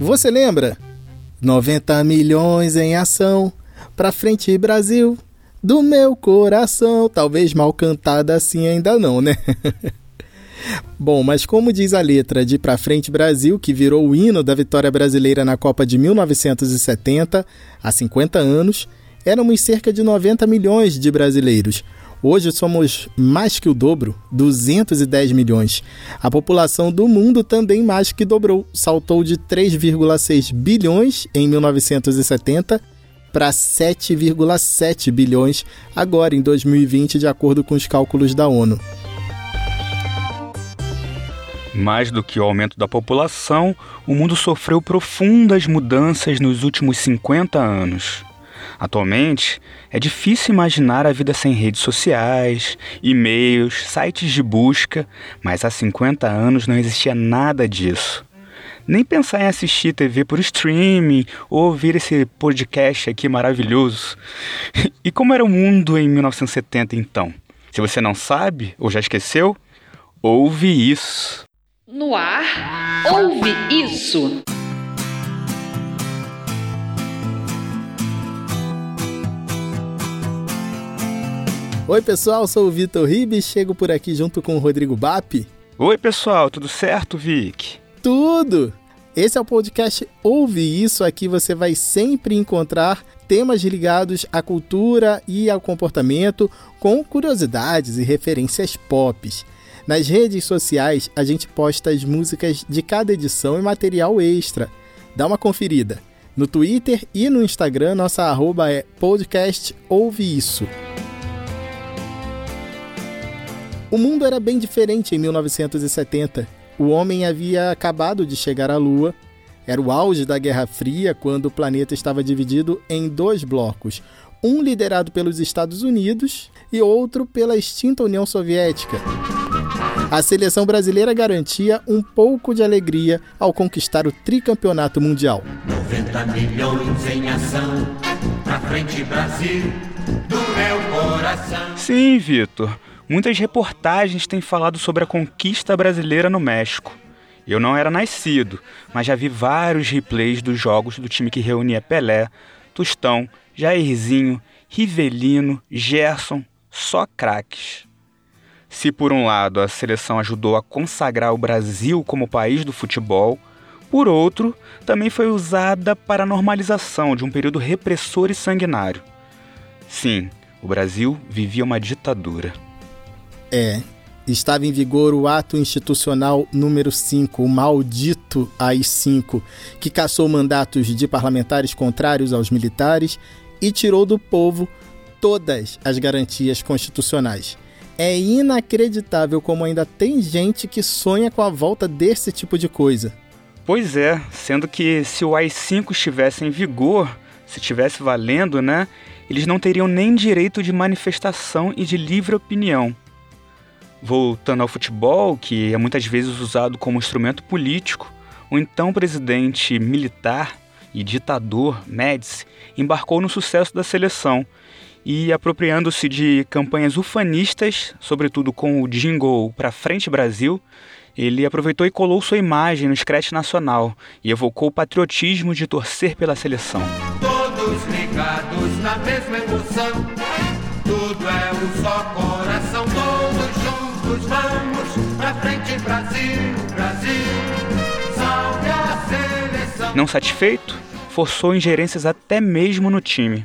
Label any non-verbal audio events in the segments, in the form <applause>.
Você lembra? 90 milhões em ação, pra frente Brasil, do meu coração. Talvez mal cantada assim ainda não, né? <laughs> Bom, mas como diz a letra de Pra Frente Brasil, que virou o hino da vitória brasileira na Copa de 1970, há 50 anos, éramos cerca de 90 milhões de brasileiros. Hoje somos mais que o dobro, 210 milhões. A população do mundo também mais que dobrou, saltou de 3,6 bilhões em 1970 para 7,7 bilhões agora em 2020, de acordo com os cálculos da ONU. Mais do que o aumento da população, o mundo sofreu profundas mudanças nos últimos 50 anos. Atualmente, é difícil imaginar a vida sem redes sociais, e-mails, sites de busca, mas há 50 anos não existia nada disso. Nem pensar em assistir TV por streaming ou ouvir esse podcast aqui maravilhoso. <laughs> E como era o mundo em 1970 então? Se você não sabe ou já esqueceu, ouve isso. No ar, ouve isso. Oi, pessoal, sou o Vitor Ribes, chego por aqui junto com o Rodrigo Bap. Oi, pessoal, tudo certo, Vic? Tudo! Esse é o podcast Ouve Isso. Aqui você vai sempre encontrar temas ligados à cultura e ao comportamento, com curiosidades e referências pop. Nas redes sociais, a gente posta as músicas de cada edição e material extra. Dá uma conferida. No Twitter e no Instagram, nossa arroba é podcast Ouve Isso. O mundo era bem diferente em 1970. O homem havia acabado de chegar à Lua. Era o auge da Guerra Fria, quando o planeta estava dividido em dois blocos, um liderado pelos Estados Unidos e outro pela extinta União Soviética. A seleção brasileira garantia um pouco de alegria ao conquistar o tricampeonato mundial. 90 milhões em ação, pra frente Brasil, do meu coração. Sim, Vitor. Muitas reportagens têm falado sobre a conquista brasileira no México. Eu não era nascido, mas já vi vários replays dos jogos do time que reunia Pelé, Tostão, Jairzinho, Rivelino, Gerson, só craques. Se por um lado a seleção ajudou a consagrar o Brasil como país do futebol, por outro, também foi usada para a normalização de um período repressor e sanguinário. Sim, o Brasil vivia uma ditadura. É, estava em vigor o ato institucional número 5, o maldito AI-5, que cassou mandatos de parlamentares contrários aos militares e tirou do povo todas as garantias constitucionais. É inacreditável como ainda tem gente que sonha com a volta desse tipo de coisa. Pois é, sendo que se o AI-5 estivesse em vigor, se estivesse valendo, né, eles não teriam nem direito de manifestação e de livre opinião voltando ao futebol, que é muitas vezes usado como instrumento político, o então presidente militar e ditador Médici embarcou no sucesso da seleção e, apropriando-se de campanhas ufanistas, sobretudo com o jingle Pra Frente Brasil, ele aproveitou e colou sua imagem no scratch nacional e evocou o patriotismo de torcer pela seleção. Todos ligados na mesma emoção, juntos vamos pra frente, Brasil, Brasil, salve a seleção. Não satisfeito, forçou ingerências até mesmo no time.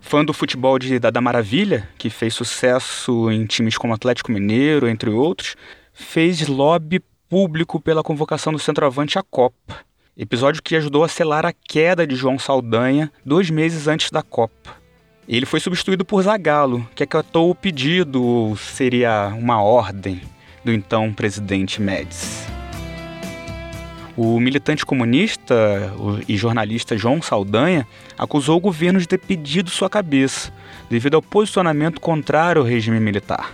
Fã do futebol de Dada Maravilha, que fez sucesso em times como Atlético Mineiro, entre outros, fez lobby público pela convocação do centroavante à Copa. Episódio que ajudou a selar a queda de João Saldanha dois meses antes da Copa. Ele foi substituído por Zagallo, que acatou o pedido, ou seria uma ordem, do então presidente Médici. O militante comunista e jornalista João Saldanha acusou o governo de ter pedido sua cabeça, devido ao posicionamento contrário ao regime militar.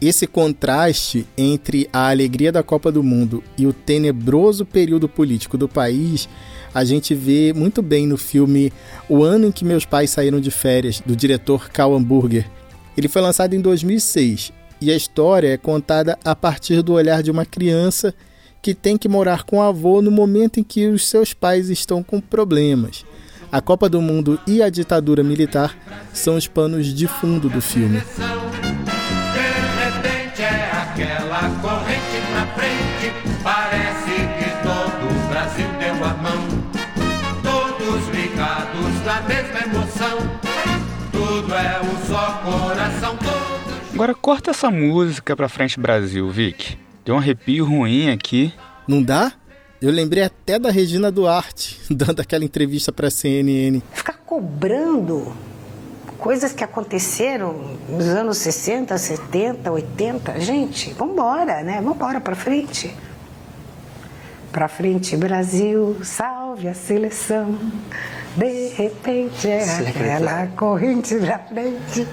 Esse contraste entre a alegria da Copa do Mundo e o tenebroso período político do país a gente vê muito bem no filme O Ano em que Meus Pais Saíram de Férias, do diretor Karl Hamburger. Ele foi lançado em 2006 e a história é contada a partir do olhar de uma criança que tem que morar com o avô no momento em que os seus pais estão com problemas. A Copa do Mundo e a ditadura militar são os panos de fundo do filme. Mesma emoção. Tudo é um só coração, todos. Agora corta essa música pra frente, Brasil, Vic. Deu um arrepio ruim aqui. Não dá? Eu lembrei até da Regina Duarte, <laughs> dando aquela entrevista para a CNN. Ficar cobrando coisas que aconteceram nos anos 60, 70, 80. Gente, vamos embora, né? Vamos embora para frente. Para frente, Brasil, salve a seleção. De repente é aquela corrente pra frente.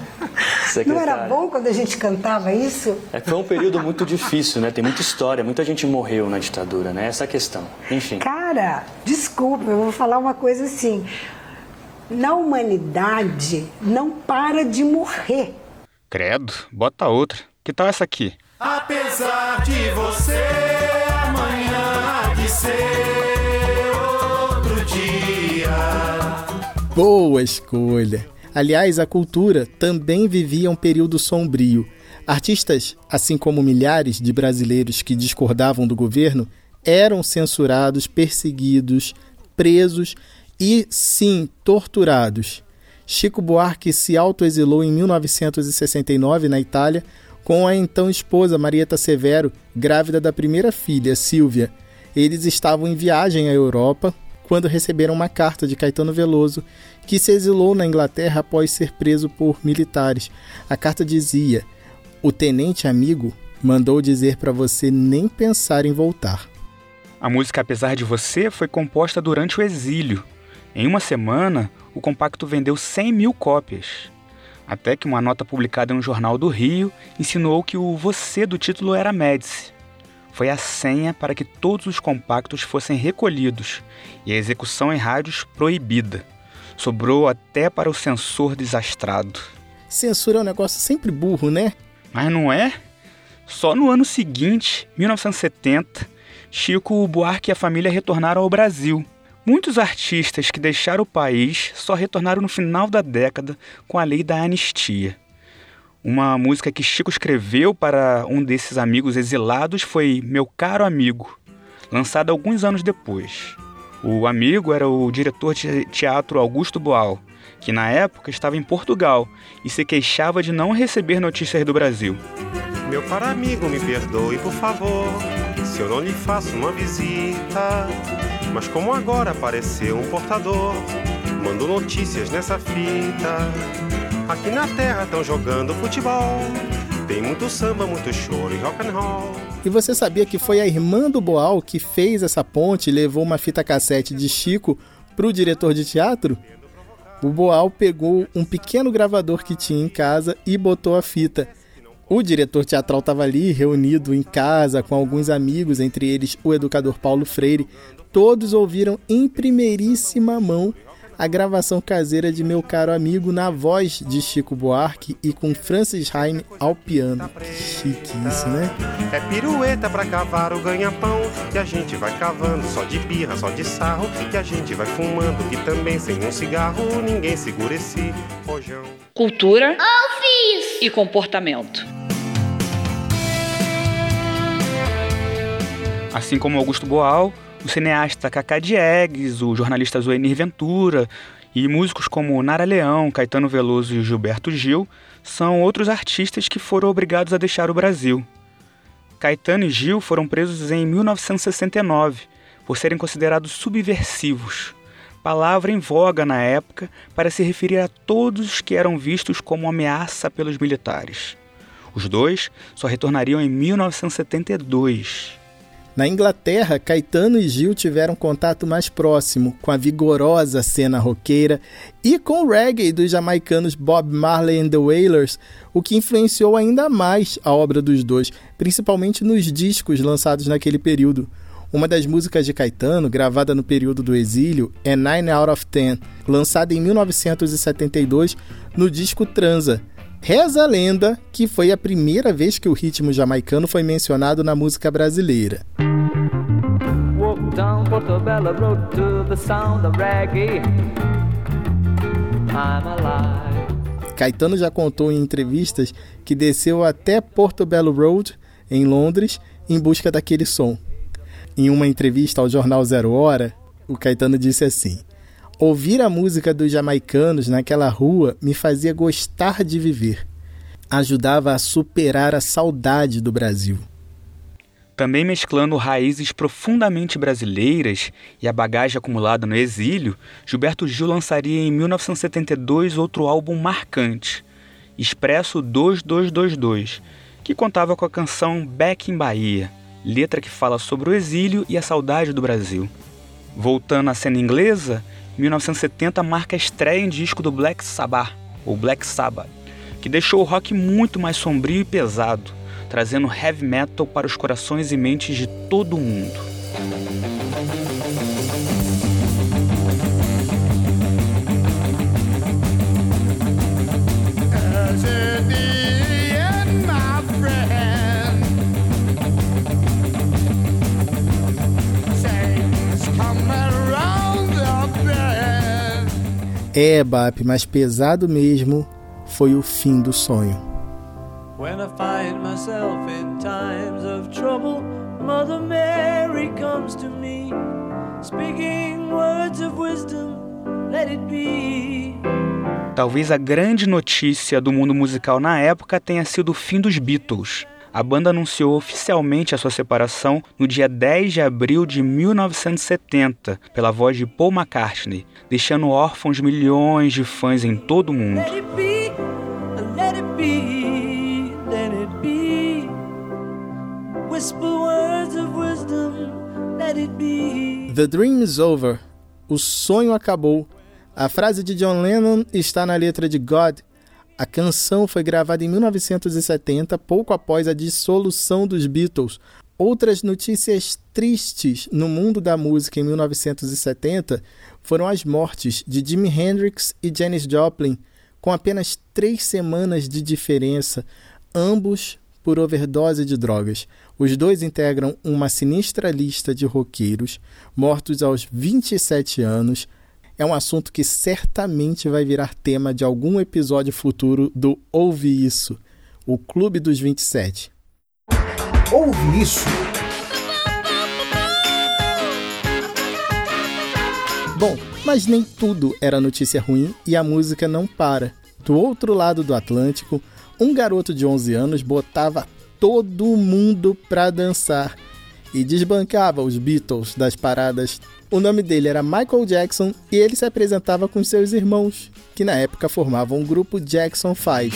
Não era bom quando a gente cantava isso? É, foi um período muito difícil, né? Tem muita história, muita gente morreu na ditadura, né? Essa é a questão. Enfim. Cara, desculpa, eu vou falar uma coisa assim. Na humanidade, não para de morrer. Credo, bota outra. Que tal essa aqui? Apesar de você, amanhã há de ser. Boa escolha! Aliás, a cultura também vivia um período sombrio. Artistas, assim como milhares de brasileiros que discordavam do governo, eram censurados, perseguidos, presos e, sim, torturados. Chico Buarque se autoexilou em 1969 na Itália com a então esposa Marieta Severo, grávida da primeira filha, Silvia. Eles estavam em viagem à Europa quando receberam uma carta de Caetano Veloso, que se exilou na Inglaterra após ser preso por militares. A carta dizia: O tenente amigo mandou dizer para você nem pensar em voltar. A música Apesar de Você foi composta durante o exílio. Em uma semana, o compacto vendeu 100 mil cópias. Até que uma nota publicada no Jornal do Rio insinuou que o você do título era Médici foi a senha para que todos os compactos fossem recolhidos e a execução em rádios proibida. Sobrou até para o censor desastrado. Censura é um negócio sempre burro, né? Mas não é? Só no ano seguinte, 1970, Chico Buarque e a família retornaram ao Brasil. Muitos artistas que deixaram o país só retornaram no final da década com a lei da anistia. Uma música que Chico escreveu para um desses amigos exilados foi Meu Caro Amigo, lançada alguns anos depois. O amigo era o diretor de teatro Augusto Boal, que na época estava em Portugal e se queixava de não receber notícias do Brasil. Meu caro amigo, me perdoe, por favor, se eu não lhe faço uma visita. Mas como agora apareceu um portador, mando notícias nessa fita. Aqui na terra estão jogando futebol. Tem muito samba, muito choro e rock and roll. E você sabia que foi a irmã do Boal que fez essa ponte e levou uma fita cassete de Chico para o diretor de teatro? O Boal pegou um pequeno gravador que tinha em casa e botou a fita. O diretor teatral estava ali, reunido em casa com alguns amigos, entre eles o educador Paulo Freire. Todos ouviram em primeiríssima mão a gravação caseira de meu caro amigo na voz de Chico Buarque e com Francis Haim ao piano. Que chique isso, né? É pirueta pra cavar o ganha-pão que a gente vai cavando só de birra, só de sarro que a gente vai fumando que também sem um cigarro ninguém segura esse rojão. Cultura e comportamento. Assim como Augusto Boal, o cineasta Cacá Diegues, o jornalista Zuenir Ventura e músicos como Nara Leão, Caetano Veloso e Gilberto Gil são outros artistas que foram obrigados a deixar o Brasil. Caetano e Gil foram presos em 1969 por serem considerados subversivos, palavra em voga na época para se referir a todos que eram vistos como ameaça pelos militares. Os dois só retornariam em 1972. Na Inglaterra, Caetano e Gil tiveram contato mais próximo com a vigorosa cena roqueira e com o reggae dos jamaicanos Bob Marley and the Wailers, o que influenciou ainda mais a obra dos dois, principalmente nos discos lançados naquele período. Uma das músicas de Caetano, gravada no período do exílio, é Nine Out of Ten, lançada em 1972 no disco Transa. Reza a lenda que foi a primeira vez que o ritmo jamaicano foi mencionado na música brasileira. Caetano já contou em entrevistas que desceu até Portobello Road, em Londres, em busca daquele som. Em uma entrevista ao jornal Zero Hora, o Caetano disse assim: Ouvir a música dos jamaicanos naquela rua me fazia gostar de viver. Ajudava a superar a saudade do Brasil. Também mesclando raízes profundamente brasileiras e a bagagem acumulada no exílio, Gilberto Gil lançaria em 1972 outro álbum marcante, Expresso 2222, que contava com a canção Back in Bahia, letra que fala sobre o exílio e a saudade do Brasil. Voltando à cena inglesa, 1970 marca a estreia em disco do Black Sabbath, ou Black Sabbath, que deixou o rock muito mais sombrio e pesado, trazendo heavy metal para os corações e mentes de todo mundo. É, Bap, mas pesado mesmo foi o fim do sonho. When I find myself in times of trouble, Mother Mary comes to me, speaking words of wisdom, let it be. Talvez a grande notícia do mundo musical na época tenha sido o fim dos Beatles. A banda anunciou oficialmente a sua separação no dia 10 de abril de 1970, pela voz de Paul McCartney, deixando órfãos milhões de fãs em todo o mundo. The Dream is Over. O sonho acabou. A frase de John Lennon está na letra de God. A canção foi gravada em 1970, pouco após a dissolução dos Beatles. Outras notícias tristes no mundo da música em 1970 foram as mortes de Jimi Hendrix e Janis Joplin, com apenas três semanas de diferença, ambos por overdose de drogas. Os dois integram uma sinistra lista de roqueiros mortos aos 27 anos. É um assunto que certamente vai virar tema de algum episódio futuro do Ouve Isso, o Clube dos 27. Ouve isso. Bom, mas nem tudo era notícia ruim e a música não para. Do outro lado do Atlântico, um garoto de 11 anos botava todo mundo pra dançar e desbancava os Beatles das paradas. O nome dele era Michael Jackson e ele se apresentava com seus irmãos, que na época formavam o grupo Jackson 5.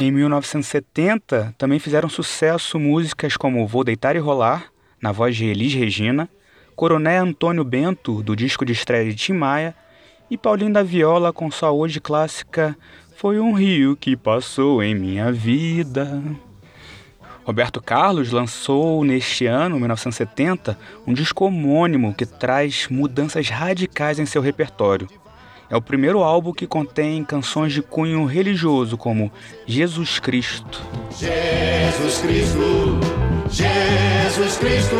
Em 1970, também fizeram sucesso músicas como Vou Deitar e Rolar, na voz de Elis Regina, Coroné Antônio Bento, do disco de estreia de Tim Maia, e Paulinho da Viola com sua hoje clássica Foi um rio que passou em minha vida. Roberto Carlos lançou neste ano, 1970, um disco homônimo que traz mudanças radicais em seu repertório. É o primeiro álbum que contém canções de cunho religioso, como Jesus Cristo. Jesus Cristo, Jesus Cristo,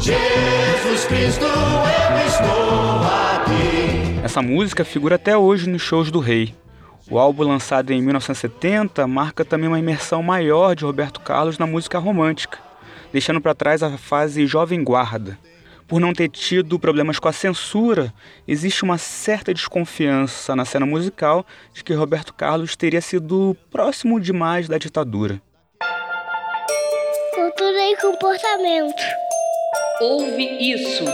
Jesus Cristo, eu estou aqui. Essa música figura até hoje nos shows do Rei. O álbum lançado em 1970 marca também uma imersão maior de Roberto Carlos na música romântica, deixando para trás a fase jovem guarda. Por não ter tido problemas com a censura, existe uma certa desconfiança na cena musical de que Roberto Carlos teria sido próximo demais da ditadura. Cultura e comportamento. Ouve isso.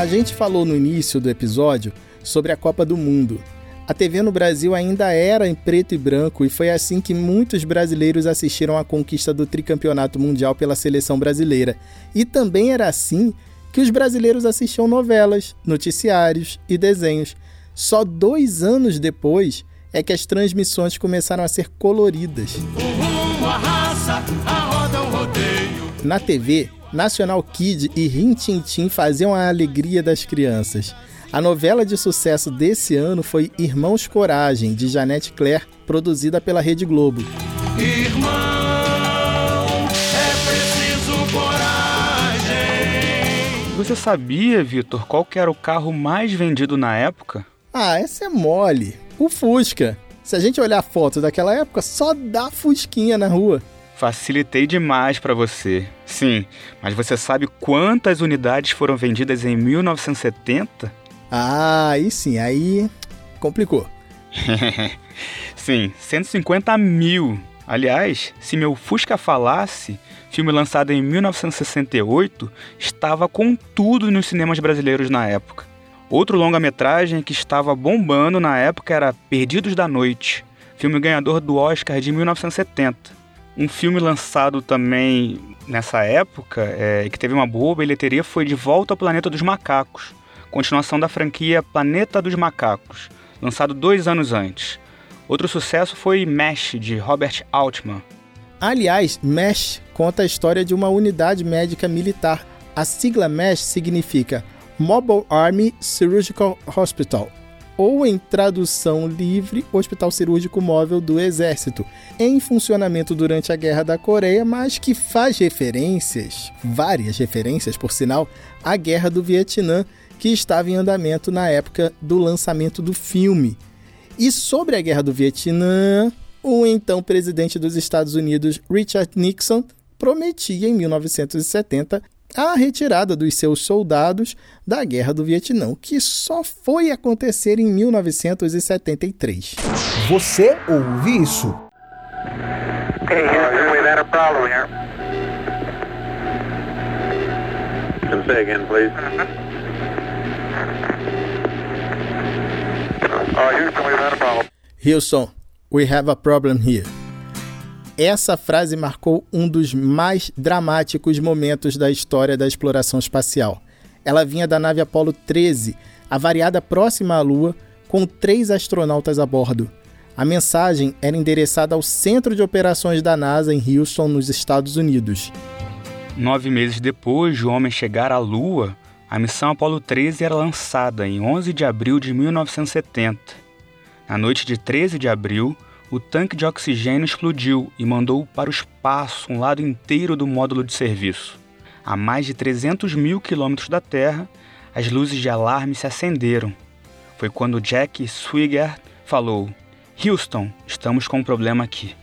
A gente falou no início do episódio sobre a Copa do Mundo. A TV no Brasil ainda era em preto e branco e foi assim que muitos brasileiros assistiram à conquista do tricampeonato mundial pela seleção brasileira. E também era assim que os brasileiros assistiam novelas, noticiários e desenhos. Só dois anos depois é que as transmissões começaram a ser coloridas. Na TV, National Kid e Rin Tin Tin faziam a alegria das crianças. A novela de sucesso desse ano foi Irmãos Coragem, de Janete Claire, produzida pela Rede Globo. Irmão, é preciso coragem. Você sabia, Vitor, qual que era o carro mais vendido na época? Ah, essa é mole. O Fusca. Se a gente olhar a foto daquela época, só dá Fusquinha na rua. Facilitei demais para você. Sim, mas você sabe quantas unidades foram vendidas em 1970? Ah, aí sim, aí complicou. <laughs> sim, 150 mil. Aliás, se meu Fusca falasse, filme lançado em 1968, estava com tudo nos cinemas brasileiros na época. Outro longa-metragem que estava bombando na época era Perdidos da Noite, filme ganhador do Oscar de 1970. Um filme lançado também nessa época é, que teve uma boa bilheteria foi De Volta ao Planeta dos Macacos, continuação da franquia Planeta dos Macacos, lançado dois anos antes. Outro sucesso foi Mesh, de Robert Altman. Aliás, MESH conta a história de uma unidade médica militar. A sigla MESH significa Mobile Army Surgical Hospital, ou em tradução livre, Hospital Cirúrgico Móvel do Exército, em funcionamento durante a Guerra da Coreia, mas que faz referências, várias referências por sinal, à Guerra do Vietnã, que estava em andamento na época do lançamento do filme. E sobre a Guerra do Vietnã, o então presidente dos Estados Unidos, Richard Nixon, prometia em 1970 a retirada dos seus soldados da Guerra do Vietnã, que só foi acontecer em 1973. Você ouve isso? Hey, Houston, we've had a problem here. Can say again, please. Uh, Houston, we've had a problem. Houston, we have a problem here. Essa frase marcou um dos mais dramáticos momentos da história da exploração espacial. Ela vinha da nave Apollo 13, avariada próxima à Lua, com três astronautas a bordo. A mensagem era endereçada ao Centro de Operações da NASA em Houston, nos Estados Unidos. Nove meses depois de o homem chegar à Lua, a missão Apollo 13 era lançada em 11 de abril de 1970. Na noite de 13 de abril, o tanque de oxigênio explodiu e mandou para o espaço um lado inteiro do módulo de serviço. A mais de 300 mil quilômetros da Terra, as luzes de alarme se acenderam. Foi quando Jack Swigert falou: Houston, estamos com um problema aqui.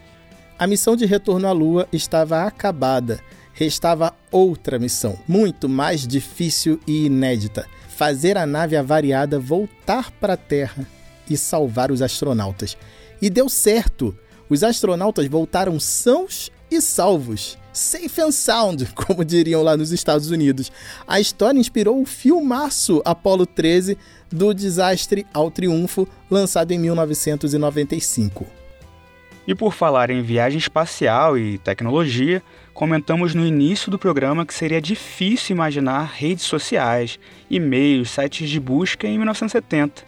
A missão de retorno à Lua estava acabada. Restava outra missão, muito mais difícil e inédita: fazer a nave avariada voltar para a Terra e salvar os astronautas. E deu certo. Os astronautas voltaram sãos e salvos. Safe and sound, <laughs> como diriam lá nos Estados Unidos. A história inspirou o filmaço Apollo 13 do desastre ao triunfo, lançado em 1995. E por falar em viagem espacial e tecnologia, comentamos no início do programa que seria difícil imaginar redes sociais, e-mails, sites de busca em 1970.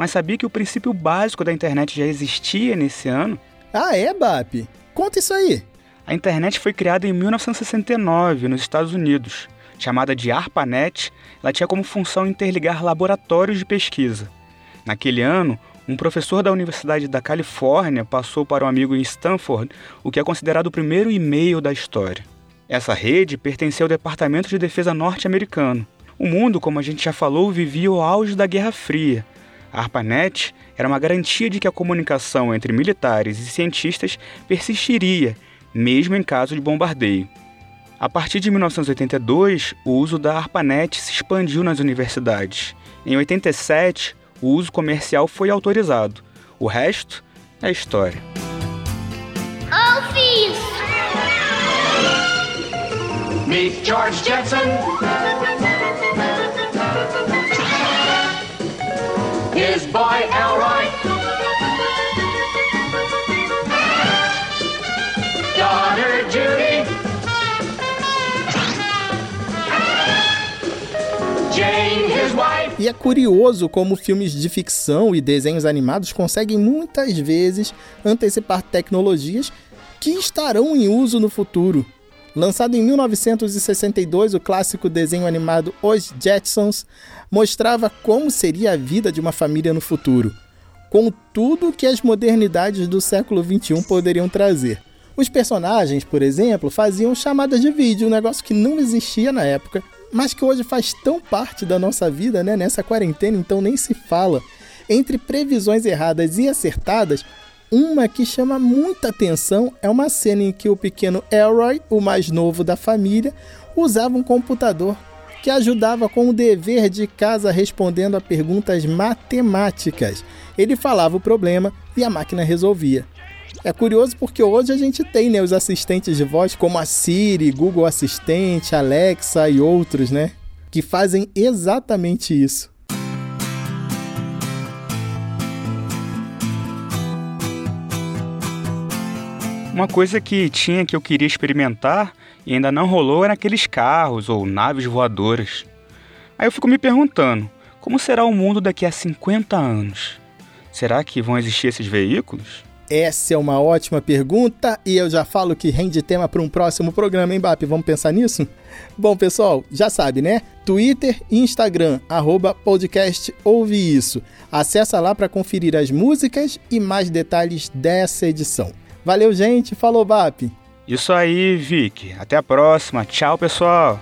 Mas sabia que o princípio básico da internet já existia nesse ano? Ah, é, BAP? Conta isso aí. A internet foi criada em 1969 nos Estados Unidos. Chamada de ARPANET, ela tinha como função interligar laboratórios de pesquisa. Naquele ano, um professor da Universidade da Califórnia passou para um amigo em Stanford o que é considerado o primeiro e-mail da história. Essa rede pertencia ao Departamento de Defesa norte-americano. O mundo, como a gente já falou, vivia o auge da Guerra Fria. A ARPANET era uma garantia de que a comunicação entre militares e cientistas persistiria, mesmo em caso de bombardeio. A partir de 1982, o uso da ARPANET se expandiu nas universidades. Em 87, o uso comercial foi autorizado. O resto é história. Meet George Jetson. His boy Elroy. Daughter Judy. Jane. E é curioso como filmes de ficção e desenhos animados conseguem muitas vezes antecipar tecnologias que estarão em uso no futuro. Lançado em 1962, o clássico desenho animado Os Jetsons mostrava como seria a vida de uma família no futuro, com tudo que as modernidades do século XXI poderiam trazer. Os personagens, por exemplo, faziam chamadas de vídeo, um negócio que não existia na época, mas que hoje faz tão parte da nossa vida, né? Nessa quarentena, então nem se fala. Entre previsões erradas e acertadas, uma que chama muita atenção é uma cena em que o pequeno Elroy, o mais novo da família, usava um computador que ajudava com o dever de casa respondendo a perguntas matemáticas. Ele falava o problema e a máquina resolvia. É curioso porque hoje a gente tem né, os assistentes de voz como a Siri, Google Assistente, Alexa e outros, né? Que fazem exatamente isso. Uma coisa que tinha que eu queria experimentar e ainda não rolou era aqueles carros ou naves voadoras. Aí eu fico me perguntando, como será o mundo daqui a 50 anos? Será que vão existir esses veículos? Essa é uma ótima pergunta e eu já falo que rende tema para um próximo programa, hein, Bap? Vamos pensar nisso? Bom, pessoal, já sabe, né? Twitter e Instagram, arroba podcast Ouve Isso. Acesse lá para conferir as músicas e mais detalhes dessa edição. Valeu, gente. Falou, BAP. Isso aí, Vic. Até a próxima. Tchau, pessoal.